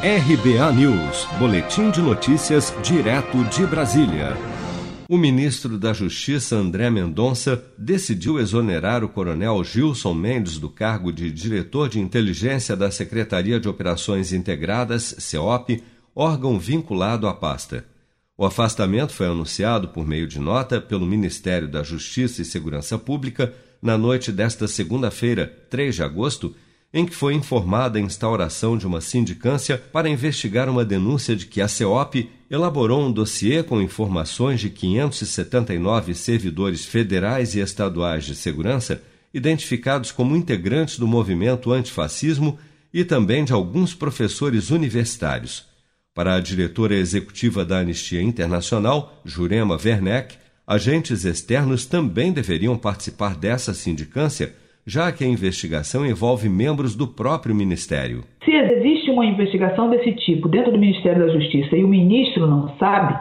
RBA News, Boletim de Notícias, direto de Brasília. O ministro da Justiça, André Mendonça, decidiu exonerar o coronel Gilson Mendes do cargo de diretor de inteligência da Secretaria de Operações Integradas, CEOP, órgão vinculado à pasta. O afastamento foi anunciado por meio de nota pelo Ministério da Justiça e Segurança Pública na noite desta segunda-feira, 3 de agosto, em que foi informada a instauração de uma sindicância para investigar uma denúncia de que a CEOP elaborou um dossiê com informações de 579 servidores federais e estaduais de segurança, identificados como integrantes do movimento antifascismo e também de alguns professores universitários. Para a diretora executiva da Anistia Internacional, Jurema Werneck, agentes externos também deveriam participar dessa sindicância já que a investigação envolve membros do próprio Ministério. Se existe uma investigação desse tipo dentro do Ministério da Justiça e o ministro não sabe,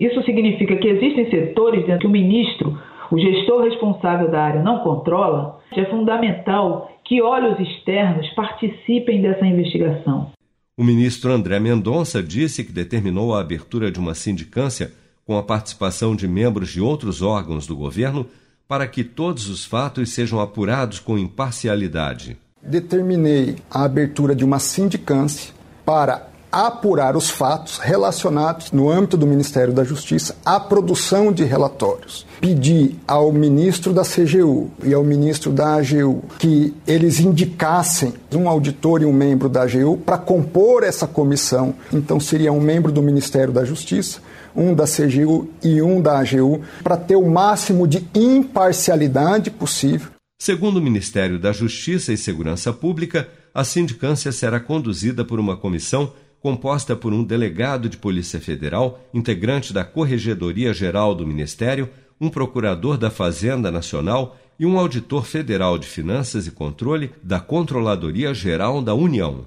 isso significa que existem setores dentro que o ministro, o gestor responsável da área, não controla. É fundamental que olhos externos participem dessa investigação. O ministro André Mendonça disse que determinou a abertura de uma sindicância com a participação de membros de outros órgãos do governo para que todos os fatos sejam apurados com imparcialidade. Determinei a abertura de uma sindicância para apurar os fatos relacionados, no âmbito do Ministério da Justiça, à produção de relatórios. Pedi ao ministro da CGU e ao ministro da AGU que eles indicassem um auditor e um membro da AGU para compor essa comissão. Então, seria um membro do Ministério da Justiça, um da CGU e um da AGU, para ter o máximo de imparcialidade possível. Segundo o Ministério da Justiça e Segurança Pública, a sindicância será conduzida por uma comissão composta por um delegado de Polícia Federal, integrante da Corregedoria Geral do Ministério, um procurador da Fazenda Nacional e um auditor federal de Finanças e Controle da Controladoria Geral da União.